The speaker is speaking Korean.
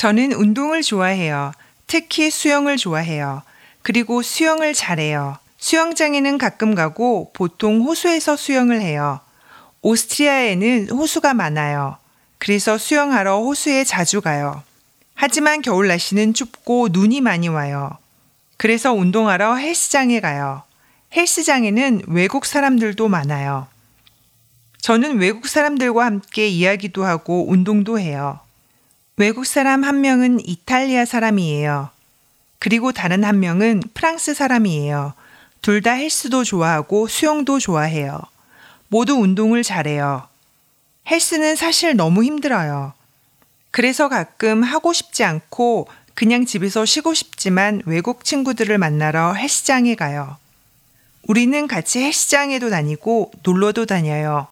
저는 운동을 좋아해요. 특히 수영을 좋아해요. 그리고 수영을 잘해요. 수영장에는 가끔 가고 보통 호수에서 수영을 해요. 오스트리아에는 호수가 많아요. 그래서 수영하러 호수에 자주 가요. 하지만 겨울 날씨는 춥고 눈이 많이 와요. 그래서 운동하러 헬스장에 가요. 헬스장에는 외국 사람들도 많아요. 저는 외국 사람들과 함께 이야기도 하고 운동도 해요. 외국 사람 한 명은 이탈리아 사람이에요. 그리고 다른 한 명은 프랑스 사람이에요. 둘 다 헬스도 좋아하고 수영도 좋아해요. 모두 운동을 잘해요. 헬스는 사실 너무 힘들어요. 그래서 가끔 하고 싶지 않고 그냥 집에서 쉬고 싶지만 외국 친구들을 만나러 헬스장에 가요. 우리는 같이 헬스장에도 다니고 놀러도 다녀요.